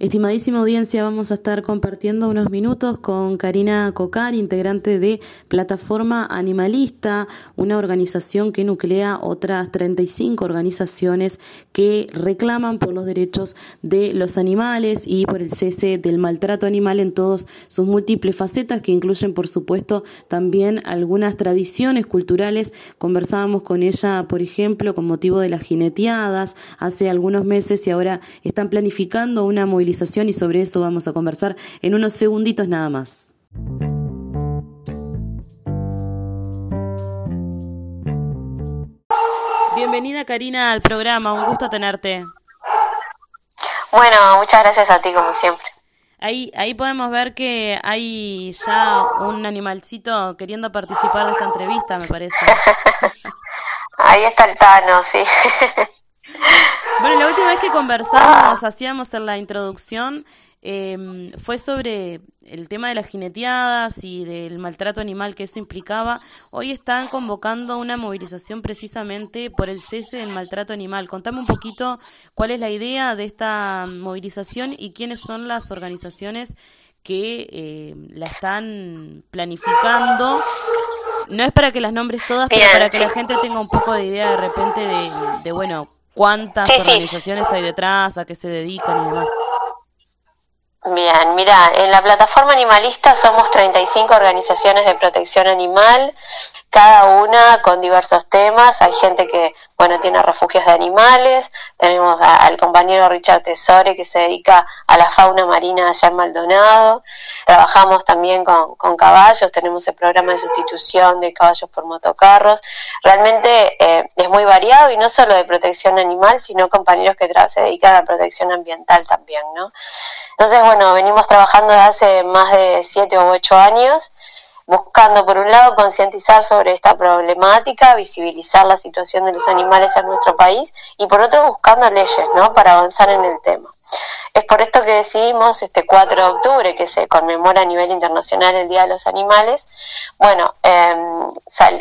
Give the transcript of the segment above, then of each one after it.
Estimadísima audiencia, vamos a estar compartiendo unos minutos con Karina Cocar, integrante de Plataforma Animalista, una organización que nuclea otras 35 organizaciones que reclaman por los derechos de los animales y por el cese del maltrato animal en todas sus múltiples facetas, que incluyen, por supuesto, también algunas tradiciones culturales. Conversábamos con ella, por ejemplo, con motivo de las jineteadas hace algunos meses y ahora están planificando una movilización y sobre eso vamos a conversar en unos segunditos nada más. Bienvenida Karina al programa, un gusto tenerte. Bueno, muchas gracias a ti como siempre. Ahí, ahí podemos ver que hay ya un animalcito queriendo participar de esta entrevista, me parece. ahí está el Tano, sí. Bueno, la última vez que conversamos, hacíamos en la introducción, em, fue sobre el tema de las jineteadas y del maltrato animal que eso implicaba. Hoy están convocando una movilización precisamente por el cese del maltrato animal. Contame un poquito cuál es la idea de esta movilización y quiénes son las organizaciones que eh, la están planificando. No es para que las nombres todas, pero para que la gente tenga un poco de idea de repente de, de bueno, cuántas organizaciones hay detrás, a qué se dedican y demás. Bien, mira, en la plataforma animalista somos 35 organizaciones de protección animal, cada una con diversos temas. Hay gente que, bueno, tiene refugios de animales. Tenemos al compañero Richard Tesore que se dedica a la fauna marina allá en Maldonado. Trabajamos también con, caballos, tenemos el programa de sustitución de caballos por motocarros. Realmente eh, es muy variado y no solo de protección animal, sino compañeros que se dedican a protección ambiental también, ¿no? Entonces, bueno, venimos trabajando desde hace más de siete u ocho años, buscando por un lado concientizar sobre esta problemática, visibilizar la situación de los animales en nuestro país y por otro buscando leyes, ¿no? Para avanzar en el tema. Es por esto que decidimos este 4 de octubre, que se conmemora a nivel internacional el Día de los Animales, bueno, em,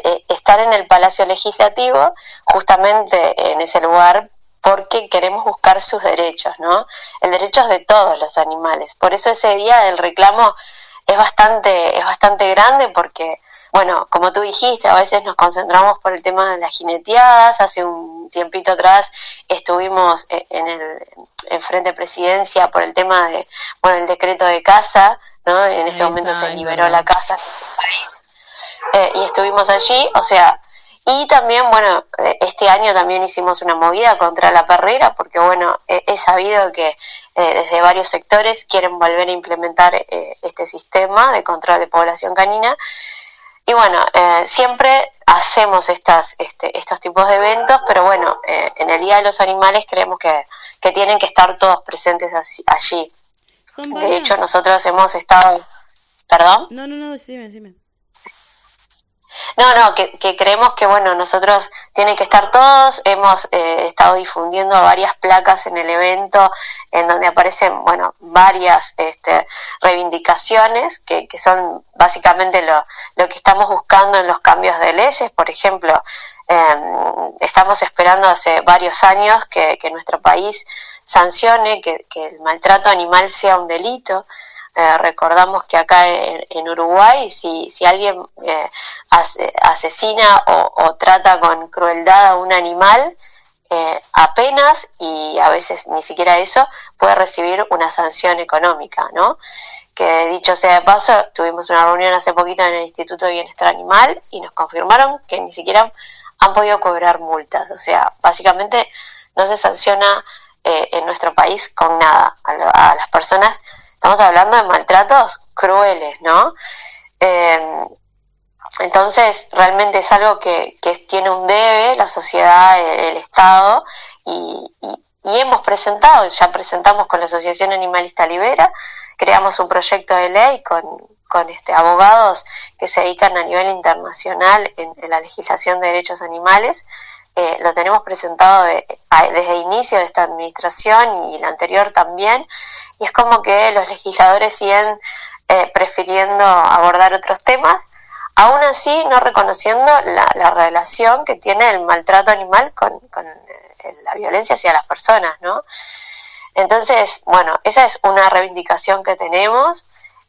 eh, estar en el Palacio Legislativo, justamente en ese lugar porque queremos buscar sus derechos, ¿no? El derecho de todos los animales. Por eso ese día del reclamo es bastante, es bastante grande porque, bueno, como tú dijiste, a veces nos concentramos por el tema de las jineteadas. Hace un tiempito atrás estuvimos e, en el en frente de presidencia por el tema de, bueno, el decreto de casa, ¿no? En este momento se liberó la casa. Eh, y estuvimos allí, o sea, y también, bueno, eh, este año también hicimos una movida contra la perrera, porque, bueno, he sabido que eh, desde varios sectores quieren volver a implementar eh, este sistema de control de población canina. Y bueno, siempre hacemos estas, este, estos tipos de eventos, pero bueno, en el Día de los Animales creemos que, que tienen que estar todos presentes allí. de hecho, nosotros hemos estado... ¿Perdón? No, no, no, decime, decime. No, no, que, creemos que, bueno, nosotros tienen que estar todos. Hemos eh, estado difundiendo varias placas en el evento en donde aparecen, bueno, varias este, reivindicaciones que, que son básicamente lo, lo que estamos buscando en los cambios de leyes. Por ejemplo, em, estamos esperando hace varios años que, que nuestro país sancione que, que el maltrato animal sea un delito. Eh, recordamos que acá en, Uruguay, si, si alguien eh, asesina o, trata con crueldad a un animal, eh, apenas y a veces ni siquiera eso puede recibir una sanción económica, ¿no? Que dicho sea de paso, tuvimos una reunión hace poquito en el Instituto de Bienestar Animal y nos confirmaron que ni siquiera han podido cobrar multas, o sea, básicamente no se sanciona en nuestro país con nada a las personas Estamos hablando de maltratos crueles, ¿no? Em, entonces, realmente es algo que, tiene un debe la sociedad, el, Estado, y, hemos presentado, ya presentamos con la Asociación Animalista Libera, creamos un proyecto de ley con, este, abogados que se dedican a nivel internacional en, la legislación de derechos animales. Eh, lo tenemos presentado desde el inicio de esta administración y la anterior también, y es como que los legisladores siguen eh, prefiriendo abordar otros temas, aún así no reconociendo la, relación que tiene el maltrato animal con, eh, la violencia hacia las personas, ¿no? Entonces, bueno, esa es una reivindicación que tenemos.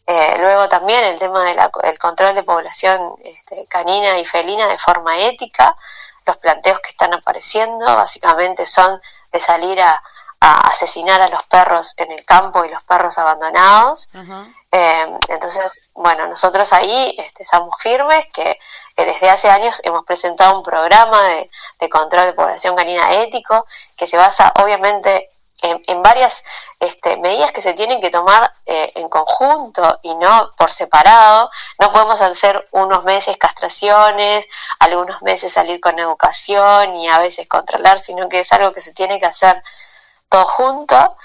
Eh, luego también el tema del control de población este, canina y felina de forma ética. Los planteos que están apareciendo básicamente son de salir a, asesinar a los perros en el campo y los perros abandonados. Eh, entonces, bueno, nosotros ahí este, estamos firmes que desde hace años hemos presentado un programa de, de, control de población canina ético que se basa obviamente en, varias este, medidas que se tienen que tomar eh, en conjunto y no por separado. No podemos hacer unos meses castraciones, algunos meses salir con educación y a veces controlar, sino que es algo que se tiene que hacer todo junto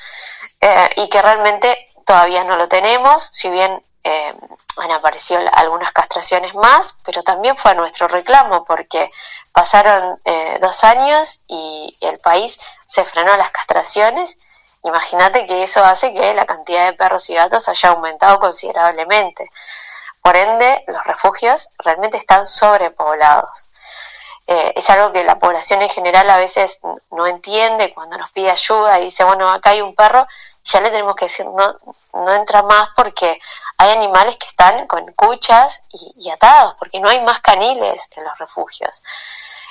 eh, y que realmente todavía no lo tenemos, si bien eh, han aparecido algunas castraciones más, pero también fue nuestro reclamo porque pasaron eh, dos años y el país se frenó las castraciones. Imagínate que eso hace que la cantidad de perros y gatos haya aumentado considerablemente. Por ende, los refugios realmente están sobrepoblados. Eh, es algo que la población en general a veces no entiende cuando nos pide ayuda y dice, bueno, acá hay un perro, ya le tenemos que decir, no, no entra más porque hay animales que están con cuchas y, atados, porque no hay más caniles en los refugios.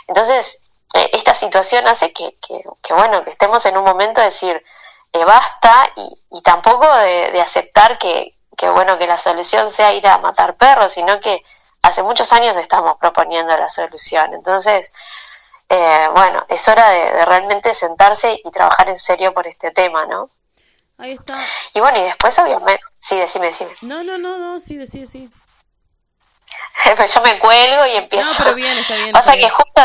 Entonces, eh, esta situación hace que, que, bueno, que estemos en un momento de decir, eh, basta y, tampoco de, aceptar que, que, bueno, que la solución sea ir a matar perros, sino que hace muchos años estamos proponiendo la solución. Entonces, eh, bueno, es hora de, de realmente sentarse y trabajar en serio por este tema, ¿no? Ahí está. Y bueno, y después obviamente, sí, decime, decime. No, no, no, no, sí, decime, sí. pues yo me cuelgo y empiezo. No, pero bien, está bien. Pasa que justo,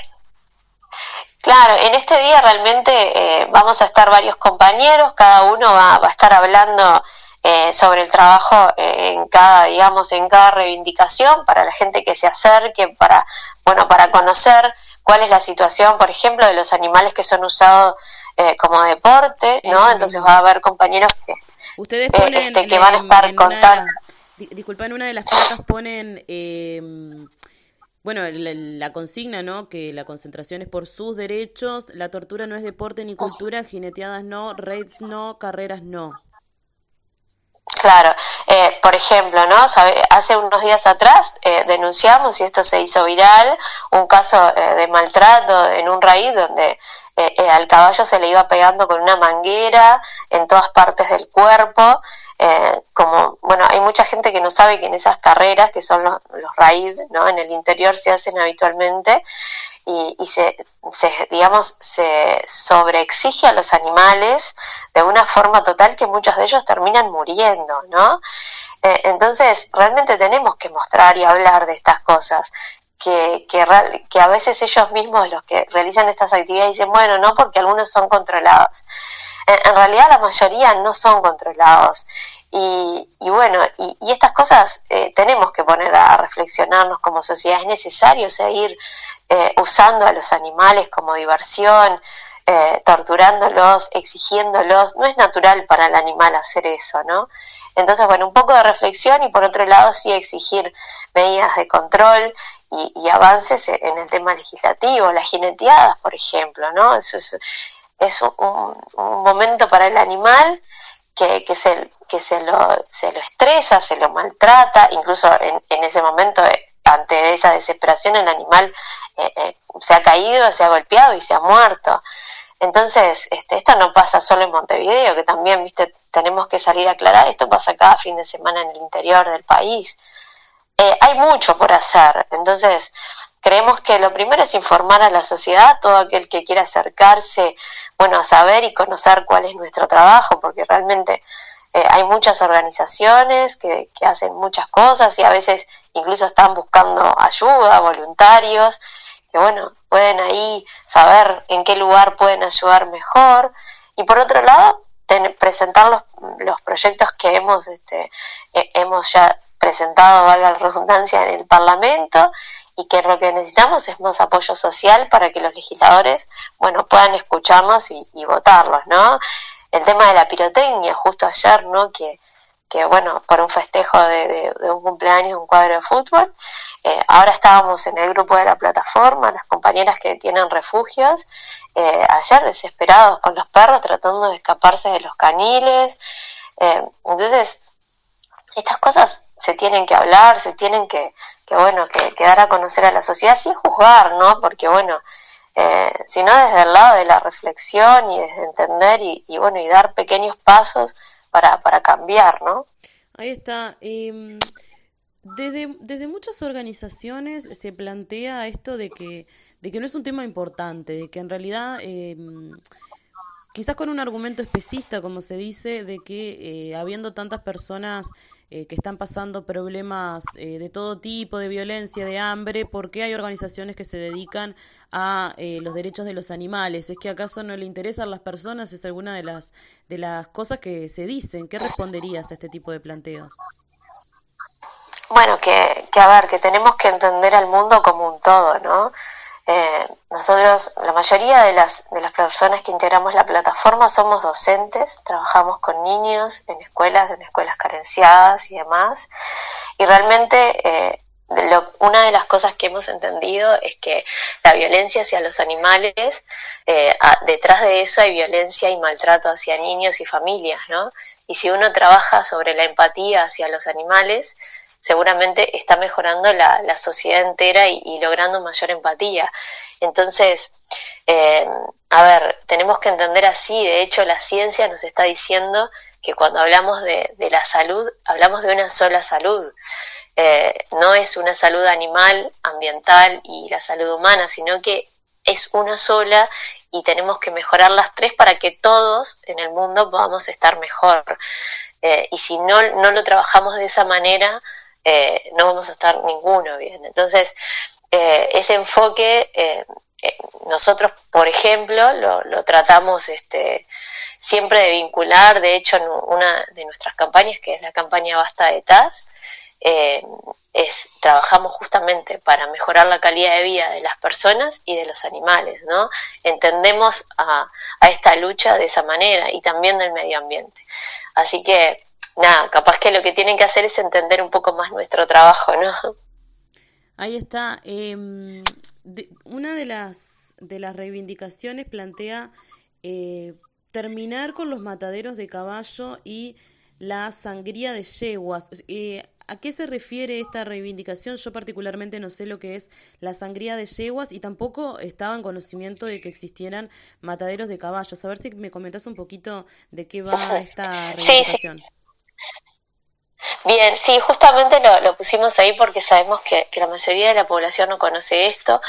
claro, en este día realmente eh, vamos a estar varios compañeros, cada uno va, va a estar hablando eh, sobre el trabajo eh, en cada, digamos, en cada reivindicación para la gente que se acerque, para, bueno, para conocer cuál es la situación, por ejemplo, de los animales que son usados eh, como deporte, ¿no? Entonces va a haber compañeros que, Ustedes ponen este, que van a estar contando. Disculpa, en una de las placas ponen, em, bueno, la, consigna, ¿no? Que la concentración es por sus derechos, la tortura no es deporte ni cultura, jineteadas no, raids no, carreras no. Claro, eh, por ejemplo, ¿no? Hace unos días atrás eh, denunciamos, y esto se hizo viral, un caso eh, de maltrato en un raíz donde al caballo se le iba pegando con una manguera en todas partes del cuerpo. como, bueno, hay mucha gente que no sabe que en esas carreras, que son los, los raíz, ¿no? En el interior se hacen habitualmente, y, se, digamos, se sobreexige a los animales de una forma total que muchos de ellos terminan muriendo, ¿no? Eh, entonces, realmente tenemos que mostrar y hablar de estas cosas. Que, que, a veces ellos mismos, los que realizan estas actividades, dicen, bueno, no porque algunos son controlados. En, realidad la mayoría no son controlados. Y, y bueno, y, y, estas cosas eh, tenemos que poner a reflexionarnos como sociedad. Es necesario seguir eh, usando a los animales como diversión, eh, torturándolos, exigiéndolos. No es natural para el animal hacer eso, ¿no? Entonces, bueno, un poco de reflexión y por otro lado sí exigir medidas de control y, avances en el tema legislativo, las jineteadas, por ejemplo, ¿no? Eso es, es un, momento para el animal que, que, se, que se, lo, se lo estresa, se lo maltrata, incluso en, en ese momento ante esa desesperación el animal eh, eh, se ha caído, se ha golpeado y se ha muerto. Entonces, este, esto no pasa solo en Montevideo, que también, viste, tenemos que salir a aclarar, esto pasa cada fin de semana en el interior del país. Eh, hay mucho por hacer, entonces creemos que lo primero es informar a la sociedad, todo aquel que quiera acercarse, bueno, a saber y conocer cuál es nuestro trabajo, porque realmente eh, hay muchas organizaciones que, hacen muchas cosas y a veces incluso están buscando ayuda, voluntarios, que bueno, pueden ahí saber en qué lugar pueden ayudar mejor. Y por otro lado, presentar los, los, proyectos que hemos, este, hemos ya presentado, valga la redundancia, en el Parlamento y que lo que necesitamos es más apoyo social para que los legisladores, bueno, puedan escucharnos y votarlos, ¿no? El tema de la pirotecnia, justo ayer, ¿no? Que, que bueno, por un festejo de, un cumpleaños, un cuadro de fútbol. Eh, ahora estábamos en el grupo de la plataforma, las compañeras que tienen refugios, eh, ayer desesperados con los perros tratando de escaparse de los caniles. Eh, entonces, estas cosas se tienen que hablar, se tienen que, que bueno, que, que, dar a conocer a la sociedad sin juzgar, ¿no? Porque bueno, eh, sino desde el lado de la reflexión y desde entender y, bueno, y dar pequeños pasos para, para cambiar, ¿no? Ahí está. Em, desde, desde muchas organizaciones se plantea esto de que, de que no es un tema importante, de que en realidad, eh, quizás con un argumento especista, como se dice, de que eh, habiendo tantas personas eh, que están pasando problemas eh, de todo tipo, de violencia, de hambre, ¿por qué hay organizaciones que se dedican a eh, los derechos de los animales? ¿Es que acaso no le interesan las personas? Es alguna de las, de las cosas que se dicen. ¿Qué responderías a este tipo de planteos? Bueno, que, que a ver, que tenemos que entender al mundo como un todo, ¿no? Eh, nosotros, la mayoría de las, de las personas que integramos la plataforma somos docentes, trabajamos con niños en escuelas, en escuelas carenciadas y demás. Y realmente eh, una de las cosas que hemos entendido es que la violencia hacia los animales, eh, detrás de eso hay violencia y maltrato hacia niños y familias, ¿no? Y si uno trabaja sobre la empatía hacia los animales, seguramente está mejorando la, sociedad entera y, logrando mayor empatía. Entonces, eh, a ver, tenemos que entender así, de hecho la ciencia nos está diciendo que cuando hablamos de, de la salud, hablamos de una sola salud. Eh, no es una salud animal, ambiental y la salud humana, sino que es una sola y tenemos que mejorar las tres para que todos en el mundo podamos estar mejor. Eh, y si no, no lo trabajamos de esa manera, eh, no vamos a estar ninguno bien. Entonces, eh, ese enfoque, eh, nosotros, por ejemplo, lo, tratamos este, siempre de vincular, de hecho, en una de nuestras campañas, que es la campaña Basta de TAS, es, trabajamos justamente para mejorar la calidad de vida de las personas y de los animales, ¿no? Entendemos a, a esta lucha de esa manera y también del medio ambiente. Así que nada, capaz que lo que tienen que hacer es entender un poco más nuestro trabajo, ¿no? Ahí está. Em, una de las, de las reivindicaciones plantea eh, terminar con los mataderos de caballo y la sangría de yeguas. Eh, ¿A qué se refiere esta reivindicación? Yo particularmente no sé lo que es la sangría de yeguas y tampoco estaba en conocimiento de que existieran mataderos de caballos. A ver si me comentas un poquito de qué va esta reivindicación. Bien, sí, justamente lo, pusimos ahí porque sabemos que, la mayoría de la población no conoce esto.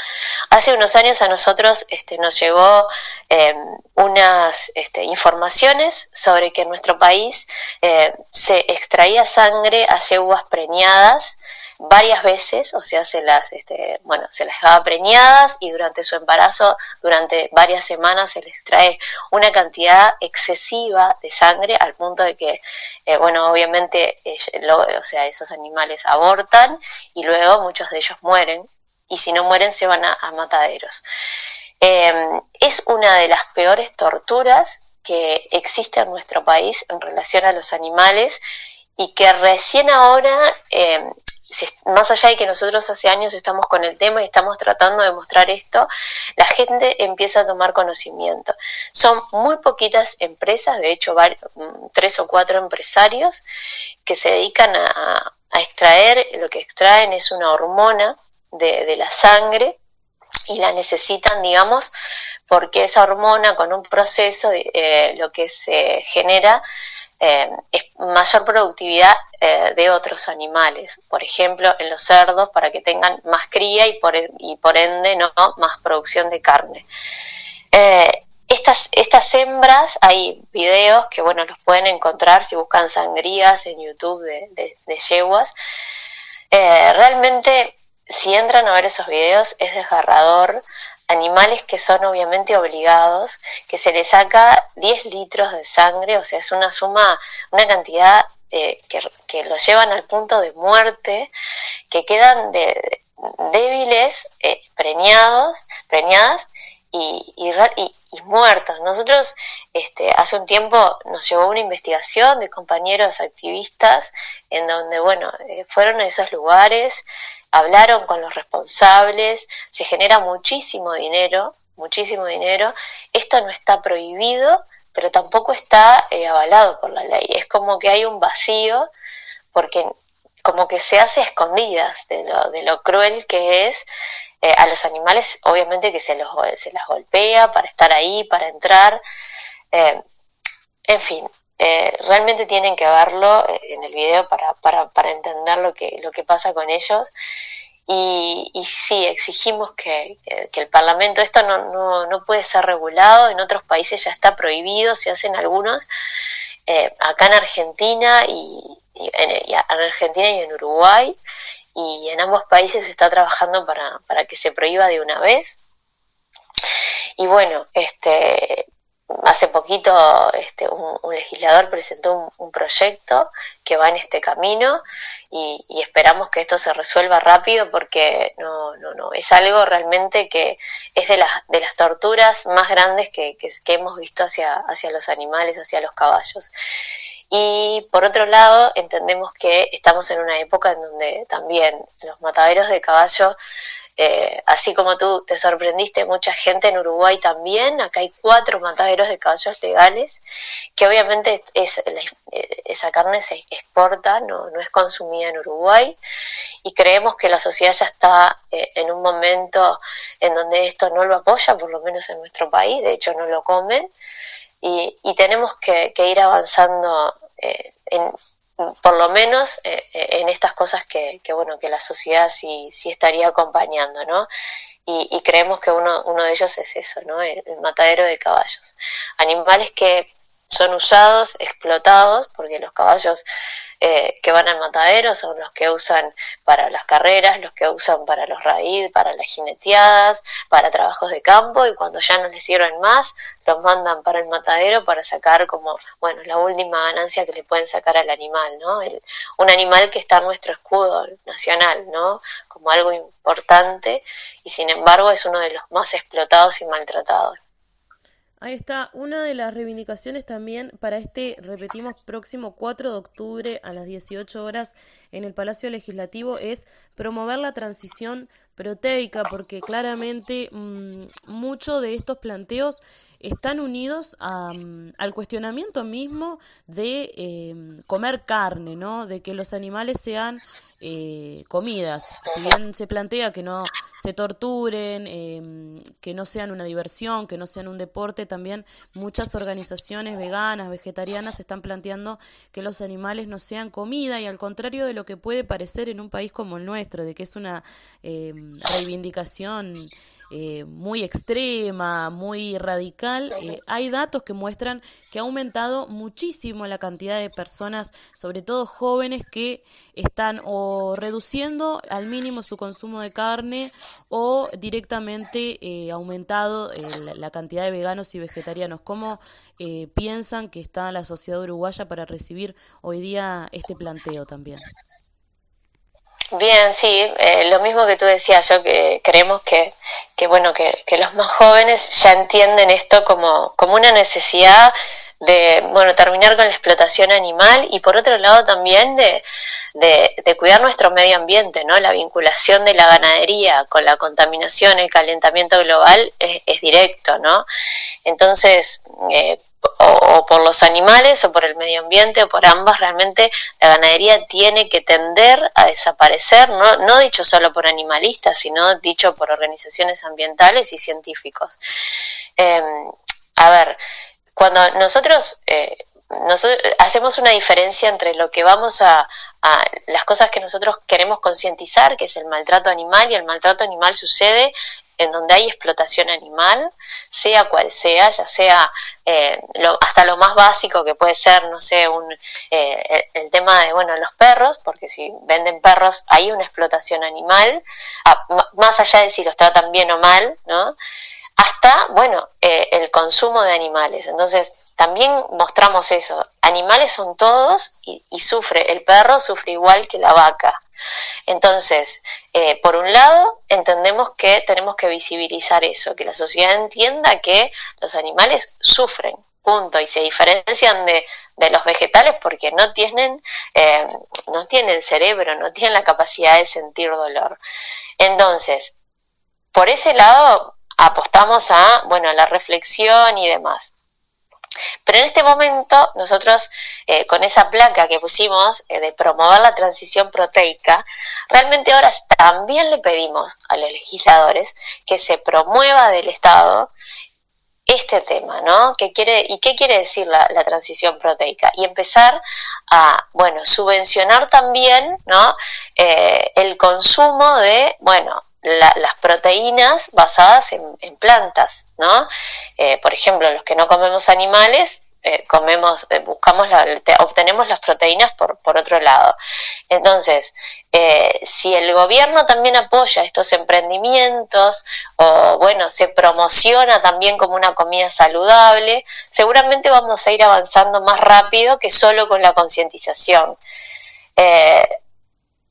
Hace unos años a nosotros este, nos llegó em, unas este, informaciones sobre que en nuestro país eh, se extraía sangre a yeguas preñadas varias veces, o sea, se las, este, bueno, se las dejaba preñadas y durante su embarazo, durante varias semanas, se les trae una cantidad excesiva de sangre al punto de que, eh, bueno, obviamente, o sea, esos animales abortan y luego muchos de ellos mueren y si no mueren se van a, mataderos. Em, es una de las peores torturas que existe en nuestro país en relación a los animales y que recién ahora eh, más allá de que nosotros hace años estamos con el tema y estamos tratando de mostrar esto, la gente empieza a tomar conocimiento. Son muy poquitas empresas, de hecho mm, tres o cuatro empresarios que se dedican a, extraer, lo que extraen es una hormona de, la sangre y la necesitan, digamos, porque esa hormona con un proceso eh, lo que se genera eh, es mayor productividad eh, de otros animales, por ejemplo en los cerdos para que tengan más cría y por, y por ende no, más producción de carne. Eh, estas, estas hembras, hay videos que bueno los pueden encontrar si buscan sangrías en YouTube de, de, de yeguas. realmente si entran a ver esos videos es desgarrador animales que son obviamente obligados, que se les saca 10 litros de sangre, o sea, es una suma, una cantidad eh, que, los llevan al punto de muerte, que quedan de, débiles, eh, preñados, preñadas, y, y, muertos. Nosotros este, hace un tiempo nos llegó una investigación de compañeros activistas en donde, bueno, eh, fueron a esos lugares, hablaron con los responsables, se genera muchísimo dinero, muchísimo dinero. Esto no está prohibido, pero tampoco está eh, avalado por la ley. Es como que hay un vacío porque como que se hace a escondidas de lo, de lo cruel que es eh, a los animales, obviamente que se, los, se las golpea para estar ahí, para entrar. Eh, en fin, eh, realmente tienen que verlo en el video para, para, para, entender lo que, lo que pasa con ellos. Y, y sí, exigimos que, que, el Parlamento, esto no, no, no, puede ser regulado, en otros países ya está prohibido, se hacen algunos, acá en Argentina y, y en, Argentina y en Uruguay, y en ambos países se está trabajando para, para que se prohíba de una vez. Y bueno, este, hace poquito este, un, legislador presentó un, proyecto que va en este camino y, esperamos que esto se resuelva rápido porque no, no, no, es algo realmente que es de las, de las torturas más grandes que, que, que hemos visto hacia, hacia los animales, hacia los caballos. Y por otro lado, entendemos que estamos en una época en donde también los mataderos de caballo, eh, así como tú te sorprendiste, mucha gente en Uruguay también, acá hay cuatro mataderos de caballos legales, que obviamente es, esa carne se exporta, no, no es consumida en Uruguay, y creemos que la sociedad ya está eh, en un momento en donde esto no lo apoya, por lo menos en nuestro país, de hecho no lo comen, y, y tenemos que, ir avanzando eh, en, por lo menos eh, eh, en estas cosas que, que, bueno que la sociedad sí, sí estaría acompañando no y, creemos que uno, uno de ellos es eso no el matadero de caballos. Animales que son usados explotados porque los caballos eh, que van al matadero son los que usan para las carreras, los que usan para los raíz, para las jineteadas, para trabajos de campo y cuando ya no les sirven más, los mandan para el matadero para sacar como, bueno, la última ganancia que le pueden sacar al animal, ¿no? El, un animal que está en nuestro escudo nacional, ¿no? Como algo importante y sin embargo es uno de los más explotados y maltratados. Ahí está, una de las reivindicaciones también para este, repetimos, próximo 4 de octubre a las 18 horas en el Palacio Legislativo es promover la transición proteica, porque claramente mmm, muchos de estos planteos están unidos a, mm, al cuestionamiento mismo de eh, comer carne, ¿no? De que los animales sean eh, comidas. Si bien se plantea que no se torturen, eh, que no sean una diversión, que no sean un deporte, también muchas organizaciones veganas, vegetarianas están planteando que los animales no sean comida y al contrario de lo que puede parecer en un país como el nuestro, de que es una eh, reivindicación eh, muy extrema, muy radical, eh, hay datos que muestran que ha aumentado muchísimo la cantidad de personas, sobre todo jóvenes, que están o reduciendo al mínimo su consumo de carne o directamente eh, aumentado eh, la, la, cantidad de veganos y vegetarianos. ¿Cómo eh, piensan que está la sociedad uruguaya para recibir hoy día este planteo también? Bien, sí, eh, lo mismo que tú decías, yo que creemos que, que bueno, que, los más jóvenes ya entienden esto como, como una necesidad de, bueno, terminar con la explotación animal y por otro lado también de, de, de, cuidar nuestro medio ambiente, ¿no? La vinculación de la ganadería con la contaminación, el calentamiento global es, es directo, ¿no? Entonces, eh, o, por los animales o por el medio ambiente o por ambas, realmente la ganadería tiene que tender a desaparecer, no, no dicho solo por animalistas, sino dicho por organizaciones ambientales y científicos. Eh, a ver, cuando nosotros, eh, nosotros hacemos una diferencia entre lo que vamos a las cosas que nosotros queremos concientizar, que es el maltrato animal, y el maltrato animal sucede en donde hay explotación animal, sea cual sea, ya sea eh, hasta lo más básico que puede ser, no sé, un, eh, el, tema de, bueno, los perros, porque si venden perros hay una explotación animal, a, más allá de si los tratan bien o mal, ¿no? Hasta, bueno, eh, el consumo de animales. Entonces, también mostramos eso. Animales son todos y, sufre, el perro sufre igual que la vaca. Entonces, eh, por un lado, entendemos que tenemos que visibilizar eso, que la sociedad entienda que los animales sufren, punto, y se diferencian de, los vegetales porque no tienen, eh, no tienen cerebro, no tienen la capacidad de sentir dolor. Entonces, por ese lado apostamos a, bueno, la reflexión y demás. Pero en este momento nosotros eh, con esa placa que pusimos eh, de promover la transición proteica, realmente ahora también le pedimos a los legisladores que se promueva del Estado este tema, ¿no? ¿Qué quiere, ¿Y qué quiere decir la, transición proteica? Y empezar a, bueno, subvencionar también, ¿no? Eh, el consumo de, bueno, las proteínas basadas en, plantas, ¿no? Eh, por ejemplo, los que no comemos animales, eh, comemos, eh, buscamos, la, obtenemos las proteínas por otro lado. Entonces, si el gobierno también apoya estos emprendimientos o, bueno, se promociona también como una comida saludable, seguramente vamos a ir avanzando más rápido que solo con la concientización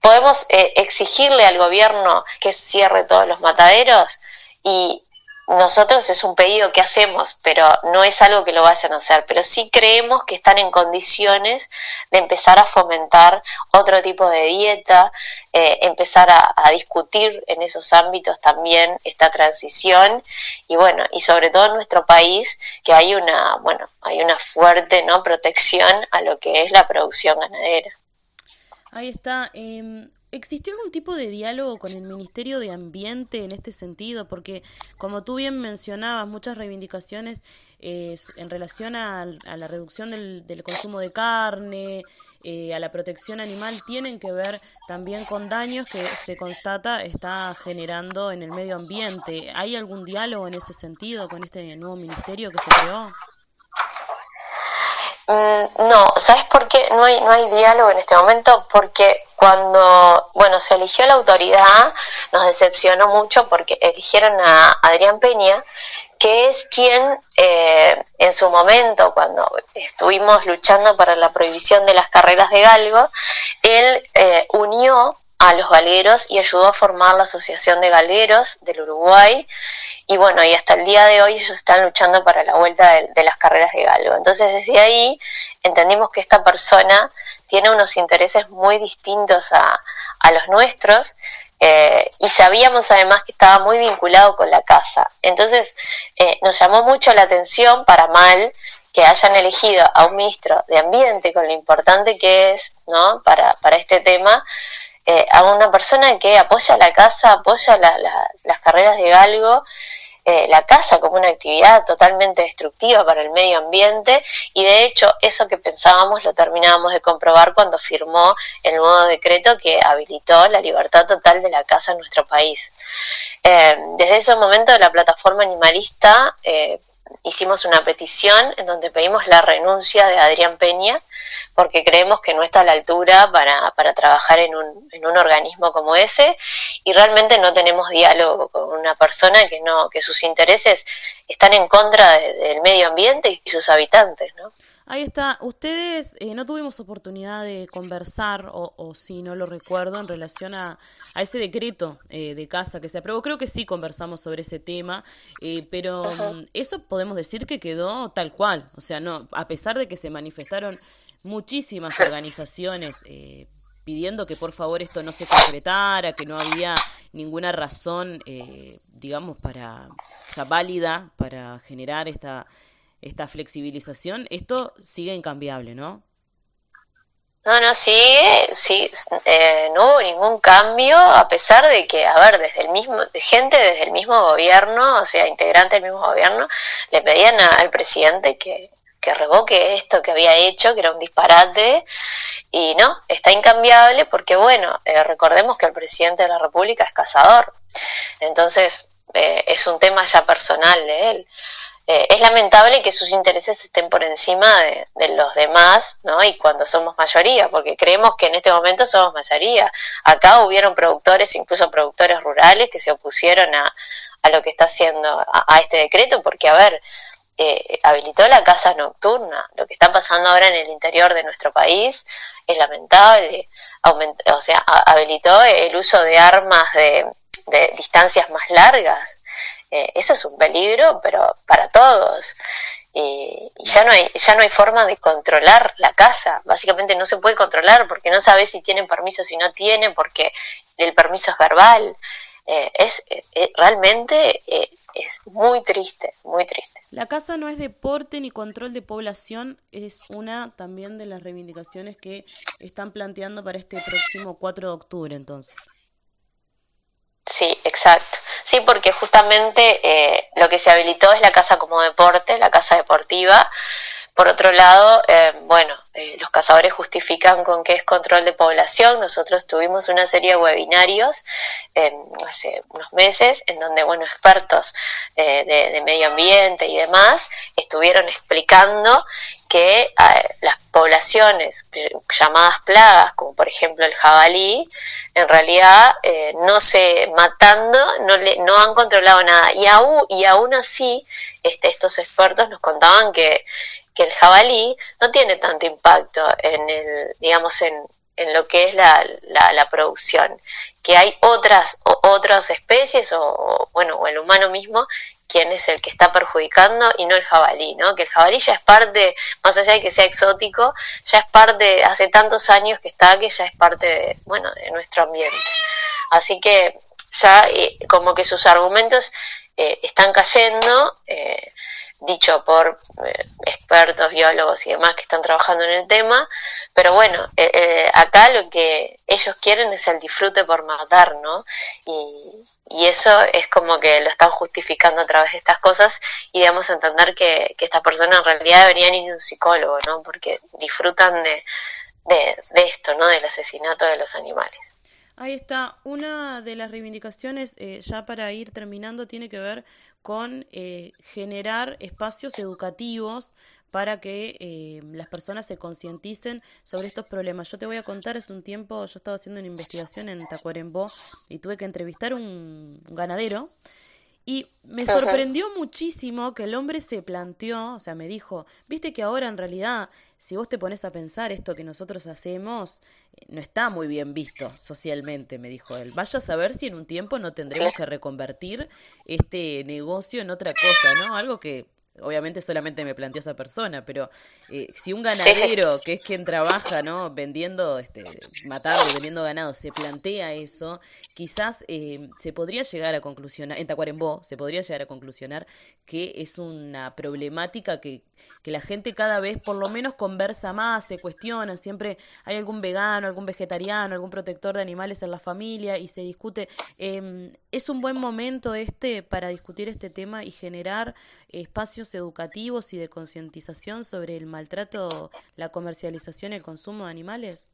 podemos eh, exigirle al gobierno que cierre todos los mataderos y nosotros es un pedido que hacemos, pero no es algo que lo vayan a hacer, pero sí creemos que están en condiciones de empezar a fomentar otro tipo de dieta, eh, empezar a, discutir en esos ámbitos también esta transición. Y bueno, y sobre todo en nuestro país que hay una, bueno, hay una fuerte no protección a lo que es la producción ganadera. Ahí está. Em, ¿Existió algún tipo de diálogo con el Ministerio de Ambiente en este sentido? Porque, como tú bien mencionabas, muchas reivindicaciones en relación a, la reducción del, consumo de carne, eh, a la protección animal, tienen que ver también con daños que se constata está generando en el medio ambiente. ¿Hay algún diálogo en ese sentido con este nuevo ministerio que se creó? Mm, no, ¿sabes por qué no hay, no hay diálogo en este momento? Porque cuando, bueno, se eligió la autoridad, nos decepcionó mucho porque eligieron a Adrián Peña, que es quien eh, en su momento, cuando estuvimos luchando para la prohibición de las carreras de galgo, él eh, unió a los galeros y ayudó a formar la Asociación de Galeros del Uruguay. Y bueno, y hasta el día de hoy ellos están luchando para la vuelta de, las carreras de galgo. Entonces desde ahí entendimos que esta persona tiene unos intereses muy distintos a, los nuestros eh, y sabíamos además que estaba muy vinculado con la casa. Entonces eh, nos llamó mucho la atención, para mal, que hayan elegido a un ministro de Ambiente con lo importante que es ¿no? para, para este tema, eh, a una persona que apoya la casa, apoya las carreras de galgo, eh, la casa como una actividad totalmente destructiva para el medio ambiente y de hecho eso que pensábamos lo terminábamos de comprobar cuando firmó el nuevo decreto que habilitó la libertad total de la casa en nuestro país. Eh, desde ese momento la plataforma animalista hicimos una petición en donde pedimos la renuncia de Adrián Peña porque creemos que no está a la altura para, para trabajar en un, en un organismo como ese y realmente no tenemos diálogo con una persona que no que sus intereses están en contra del medio ambiente y sus habitantes, ¿no? Ahí está. Ustedes eh, no tuvimos oportunidad de conversar, o, o, si no lo recuerdo, en relación a, a ese decreto eh, de casa que se aprobó. Creo que sí conversamos sobre ese tema, eh, pero mm, eso podemos decir que quedó tal cual. O sea, no, a pesar de que se manifestaron muchísimas organizaciones pidiendo que por favor esto no se concretara, que no había ninguna razón, digamos, para, o sea, válida para generar esta esta flexibilización, esto sigue incambiable, ¿no? No, no, sí, sí, eh, no hubo ningún cambio, a pesar de que, a ver, desde el mismo, gente desde el mismo gobierno, o sea, integrantes del mismo gobierno, le pedían al presidente que, que revoque esto que había hecho, que era un disparate, y no, está incambiable porque, bueno, eh, recordemos que el presidente de la República es cazador, entonces eh, es un tema ya personal de él. Eh, es lamentable que sus intereses estén por encima de, los demás, ¿no? Y cuando somos mayoría, porque creemos que en este momento somos mayoría. Acá hubieron productores, incluso productores rurales, que se opusieron a, a lo que está haciendo a, este decreto, porque, a ver, eh, habilitó la casa nocturna. Lo que está pasando ahora en el interior de nuestro país es lamentable. o sea, habilitó el uso de armas de, distancias más largas. Eh, eso es un peligro, pero para todos. Y, ya no hay ya no hay forma de controlar la casa básicamente no se puede controlar porque no sabes si tienen permiso si no tienen porque el permiso es verbal eh, es realmente es muy triste, muy triste. La casa no es deporte ni control de población, es una también de las reivindicaciones que están planteando para este próximo 4 de octubre entonces. Sí, exacto. Sí, porque justamente eh, lo que se habilitó es la casa como deporte, la casa deportiva, por otro lado, eh, bueno, eh, los cazadores justifican con que es control de población. Nosotros tuvimos una serie de webinarios eh, hace unos meses en donde, bueno, expertos de, medio ambiente y demás estuvieron explicando que las poblaciones llamadas plagas, como por ejemplo el jabalí, en realidad no se matando, no, le, no han controlado nada. Y aún, y aún así, este, estos expertos nos contaban que que el jabalí no tiene tanto impacto en el, digamos, en, en lo que es la, la, producción, que hay otras, otras especies o, bueno, o el humano mismo quien es el que está perjudicando y no el jabalí, ¿no? Que el jabalí ya es parte, más allá de que sea exótico, ya es parte, hace tantos años que está, que ya es parte, de, bueno, de nuestro ambiente. Así que ya eh, como que sus argumentos eh, están cayendo, eh, dicho por eh, expertos, biólogos y demás que están trabajando en el tema, pero bueno, eh, eh, acá lo que ellos quieren es el disfrute por matar, ¿no? Y, eso es como que lo están justificando a través de estas cosas y debemos entender que, que estas personas en realidad deberían ir a un psicólogo, ¿no? Porque disfrutan de, de esto, ¿no? Del asesinato de los animales. Ahí está. Una de las reivindicaciones, eh, ya para ir terminando, tiene que ver con eh, generar espacios educativos para que eh, las personas se concienticen sobre estos problemas. Yo te voy a contar, hace un tiempo yo estaba haciendo una investigación en Tacuarembó y tuve que entrevistar un ganadero y me sorprendió muchísimo que el hombre se planteó, o sea, me dijo, viste que ahora en realidad si vos te pones a pensar esto que nosotros hacemos, eh, no está muy bien visto socialmente, me dijo él. Vaya a saber si en un tiempo no tendremos que reconvertir este negocio en otra cosa, ¿no? Algo que obviamente solamente me planteó esa persona, pero eh, si un ganadero, que es quien trabaja, ¿no? Vendiendo, este, matando, vendiendo ganado, se plantea eso, quizás eh, se podría llegar a conclusionar, en Tacuarembó, se podría llegar a conclusionar que es una problemática que, que la gente cada vez por lo menos conversa más, se cuestiona, siempre hay algún vegano, algún vegetariano, algún protector de animales en la familia y se discute. Em, es un buen momento este para discutir este tema y generar espacios educativos y de concientización sobre el maltrato, la comercialización y el consumo de animales?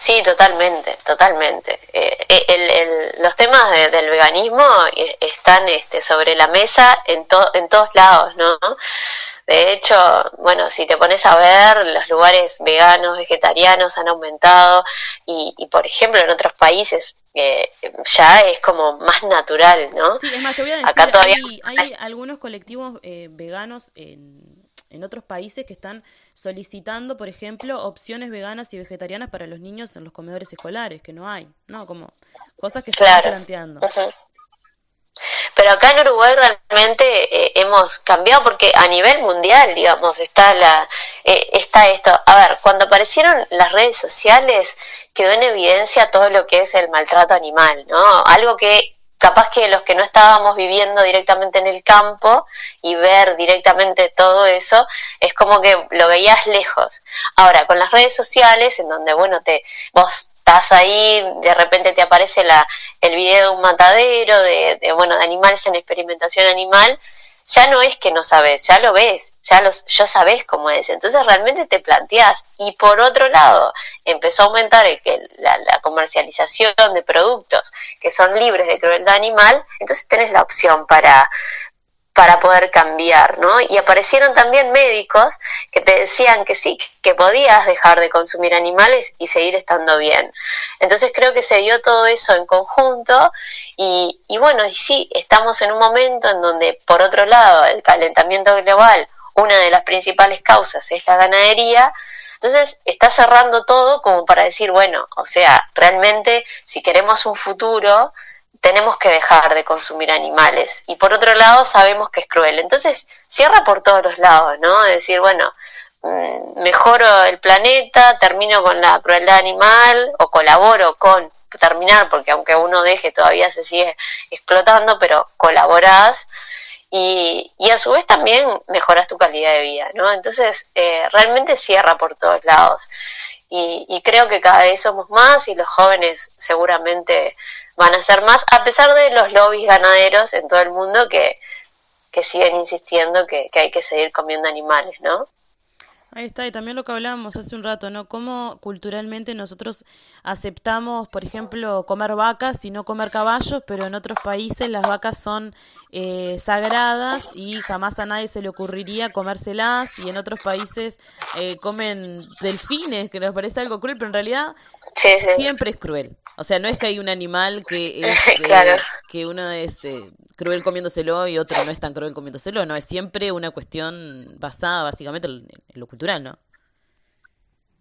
Sí, totalmente, totalmente. Eh, eh, los temas del veganismo eh, están este, sobre la mesa en, en todos lados, ¿no? De hecho, bueno, si te pones a ver, los lugares veganos, vegetarianos han aumentado y, por ejemplo, en otros países ya es como más natural, ¿no? Sí, es más, te voy a decir, Acá todavía... hay, algunos colectivos veganos en, en otros países que están solicitando, por ejemplo, opciones veganas y vegetarianas para los niños en los comedores escolares, que no hay, ¿no? Como cosas que se están planteando. Pero acá en Uruguay realmente eh, hemos cambiado porque a nivel mundial, digamos, está la eh, está esto. A ver, cuando aparecieron las redes sociales quedó en evidencia todo lo que es el maltrato animal, ¿no? Algo que capaz que los que no estábamos viviendo directamente en el campo y ver directamente todo eso, es como que lo veías lejos. Ahora, con las redes sociales, en donde, bueno, te, vos estás ahí, de repente te aparece la, el video de un matadero, de, de bueno, de animales en experimentación animal, ya no es que no sabes, ya lo ves, ya, los, ya sabes cómo es. Entonces realmente te planteas. Y por otro lado, empezó a aumentar el que la, comercialización de productos que son libres de crueldad animal, entonces tenés la opción para, para poder cambiar, ¿no? Y aparecieron también médicos que te decían que sí, que podías dejar de consumir animales y seguir estando bien. Entonces creo que se dio todo eso en conjunto y, y bueno, y sí, estamos en un momento en donde, por otro lado, el calentamiento global, una de las principales causas es la ganadería, entonces está cerrando todo como para decir, bueno, o sea, realmente si queremos un futuro, tenemos que dejar de consumir animales. Y por otro lado, sabemos que es cruel. Entonces, cierra por todos los lados, ¿no? Es decir, bueno, mm, mejoro el planeta, termino con la crueldad animal o colaboro con terminar, porque aunque uno deje, todavía se sigue explotando, pero colaborás. Y, y a su vez también mejoras tu calidad de vida, ¿no? Entonces, eh, realmente cierra por todos lados. Y, y creo que cada vez somos más y los jóvenes seguramente van a ser más, a pesar de los lobbies ganaderos en todo el mundo que, que siguen insistiendo que, que hay que seguir comiendo animales, ¿no? Ahí está, y también lo que hablábamos hace un rato, ¿no? Cómo culturalmente nosotros aceptamos, por ejemplo, comer vacas y no comer caballos, pero en otros países las vacas son eh, sagradas y jamás a nadie se le ocurriría comérselas, y en otros países eh, comen delfines, que nos parece algo cruel, pero en realidad siempre es cruel. O sea, no es que hay un animal que es eh, que uno es cruel comiéndoselo y otro no es tan cruel comiéndoselo, no, es siempre una cuestión basada básicamente en, lo cultural, ¿no?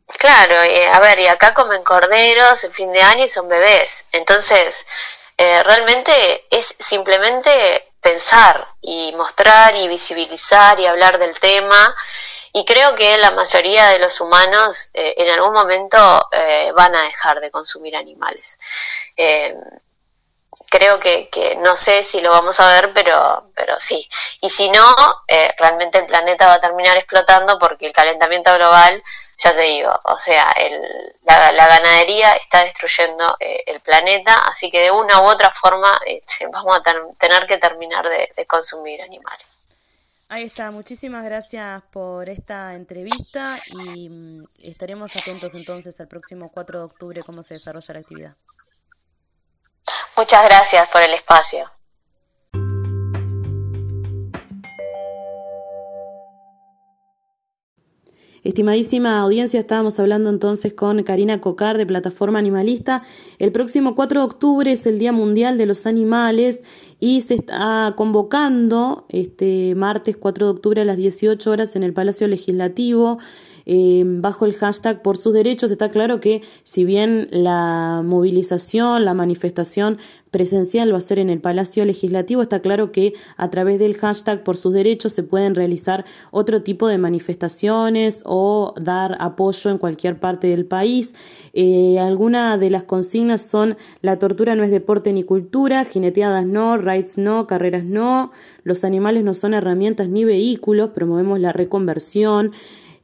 Claro, a ver, y acá comen corderos en fin de año y son bebés, entonces eh, realmente es simplemente pensar y mostrar y visibilizar y hablar del tema y creo que la mayoría de los humanos eh, en algún momento eh, van a dejar de consumir animales creo que, que, no sé si lo vamos a ver, pero, pero sí. Y si no, eh, realmente el planeta va a terminar explotando porque el calentamiento global, ya te digo, o sea, el, la, la, ganadería está destruyendo eh, el planeta, así que de una u otra forma vamos a tener que terminar de consumir animales. Ahí está, muchísimas gracias por esta entrevista y mm, estaremos atentos entonces al próximo 4 de octubre cómo se desarrolla la actividad. Muchas gracias por el espacio. Estimadísima audiencia, estábamos hablando entonces con Karina Cocar de Plataforma Animalista. El próximo 4 de octubre es el Día Mundial de los Animales y se está convocando este martes 4 de octubre a las 18 horas en el Palacio Legislativo eh, bajo el hashtag por sus derechos. Está claro que si bien la movilización, la manifestación presencial va a ser en el Palacio Legislativo, está claro que a través del hashtag por sus derechos se pueden realizar otro tipo de manifestaciones o dar apoyo en cualquier parte del país. Eh, algunas de las consignas son la tortura no es deporte ni cultura, jineteadas no, rights no, carreras no, los animales no son herramientas ni vehículos, promovemos la reconversión.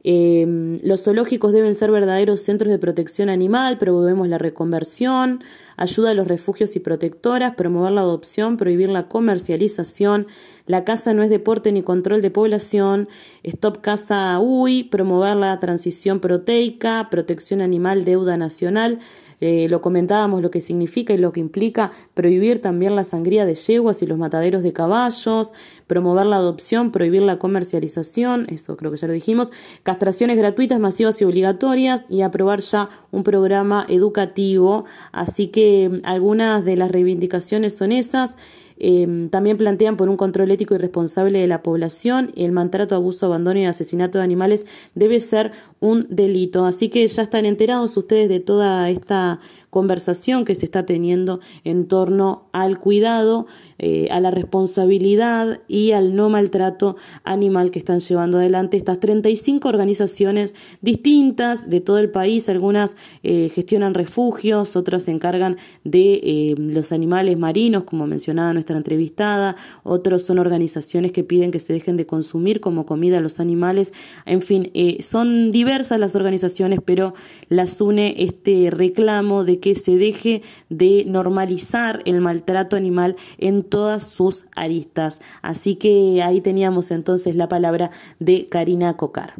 Em, los zoológicos deben ser verdaderos centros de protección animal, promovemos la reconversión, ayuda a los refugios y protectoras, promover la adopción, prohibir la comercialización, la caza no es deporte ni control de población, stop caza UI, promover la transición proteica, protección animal, deuda nacional, eh, lo comentábamos lo que significa y lo que implica prohibir también la sangría de yeguas y los mataderos de caballos, promover la adopción, prohibir la comercialización, eso creo que ya lo dijimos, castraciones gratuitas, masivas y obligatorias y aprobar ya un programa educativo. Así que mm, algunas de las reivindicaciones son esas. Em, también plantean por un control ético y responsable de la población. El maltrato, abuso, abandono y asesinato de animales debe ser un delito. Así que ya están enterados ustedes de toda esta conversación que se está teniendo en torno al cuidado, eh, a la responsabilidad y al no maltrato animal que están llevando adelante estas 35 organizaciones distintas de todo el país. Algunas eh, gestionan refugios, otras se encargan de eh, los animales marinos, como mencionaba nuestra entrevistada, otros son organizaciones que piden que se dejen de consumir como comida a los animales. En fin, son diversas las organizaciones, pero las une este reclamo de que se deje de normalizar el maltrato animal en todas sus aristas. Así que ahí teníamos entonces la palabra de Karina Cocar.